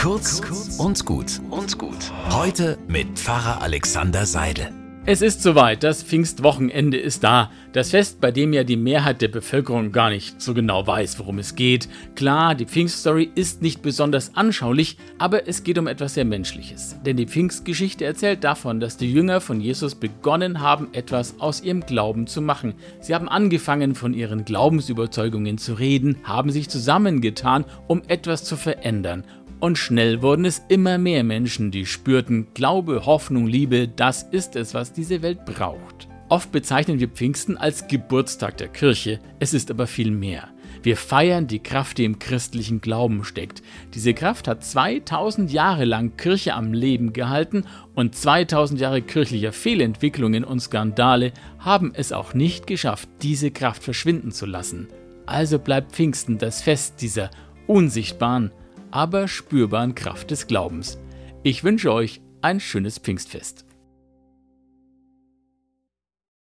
Kurz und gut und gut. Heute mit Pfarrer Alexander Seidel. Es ist soweit, das Pfingstwochenende ist da. Das Fest, bei dem ja die Mehrheit der Bevölkerung gar nicht so genau weiß, worum es geht. Klar, die Pfingststory ist nicht besonders anschaulich, aber es geht um etwas sehr Menschliches. Denn die Pfingstgeschichte erzählt davon, dass die Jünger von Jesus begonnen haben, etwas aus ihrem Glauben zu machen. Sie haben angefangen, von ihren Glaubensüberzeugungen zu reden, haben sich zusammengetan, um etwas zu verändern und schnell wurden es immer mehr Menschen, die spürten, Glaube, Hoffnung, Liebe, das ist es, was diese Welt braucht. Oft bezeichnen wir Pfingsten als Geburtstag der Kirche, es ist aber viel mehr. Wir feiern die Kraft, die im christlichen Glauben steckt. Diese Kraft hat 2000 Jahre lang Kirche am Leben gehalten und 2000 Jahre kirchlicher Fehlentwicklungen und Skandale haben es auch nicht geschafft, diese Kraft verschwinden zu lassen. Also bleibt Pfingsten das Fest dieser unsichtbaren, aber spürbaren Kraft des Glaubens. Ich wünsche euch ein schönes Pfingstfest.